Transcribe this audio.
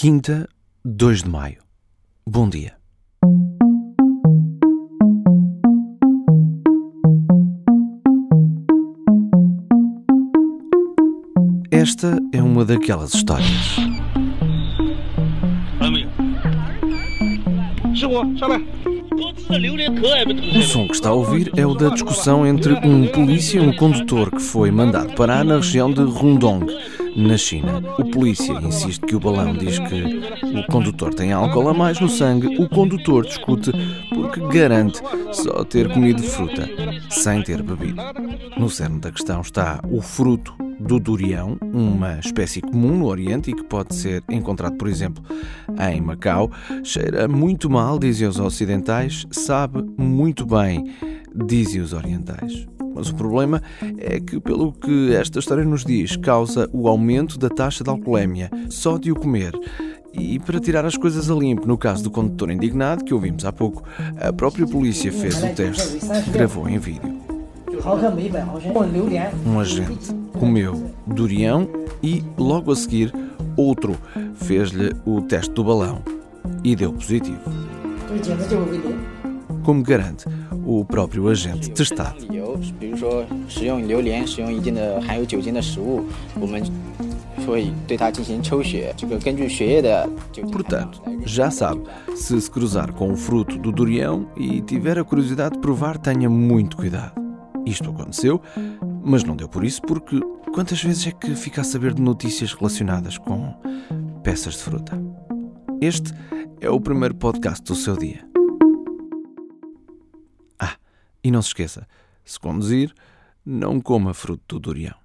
Quinta, 2 de maio. Bom dia. Esta é uma daquelas histórias. Amigo. Chegou, já. O som que está a ouvir é o da discussão entre um polícia e um condutor que foi mandado parar na região de Rundong, na China. O polícia insiste que o balão diz que o condutor tem álcool a mais no sangue, o condutor discute porque garante só ter comido fruta sem ter bebido. No cerne da questão está o fruto do durião, uma espécie comum no Oriente e que pode ser encontrado, por exemplo, em Macau. Cheira muito mal, dizem os ocidentais, sabe muito bem, dizem os orientais. Mas o problema é que, pelo que esta história nos diz, causa o aumento da taxa de alcoolemia, só de o comer. E para tirar as coisas a limpo, no caso do condutor indignado, que ouvimos há pouco, a própria polícia fez o teste que gravou em vídeo. Um agente comeu durião e, logo a seguir, outro fez-lhe o teste do balão e deu positivo. Como garante o próprio agente testado. Portanto, já sabe, se se cruzar com o fruto do durião e tiver a curiosidade de provar, tenha muito cuidado. Isto aconteceu mas não deu por isso, porque quantas vezes é que fica a saber de notícias relacionadas com peças de fruta? Este é o primeiro podcast do seu dia. Ah, e não se esqueça, se conduzir, não coma fruto do durião.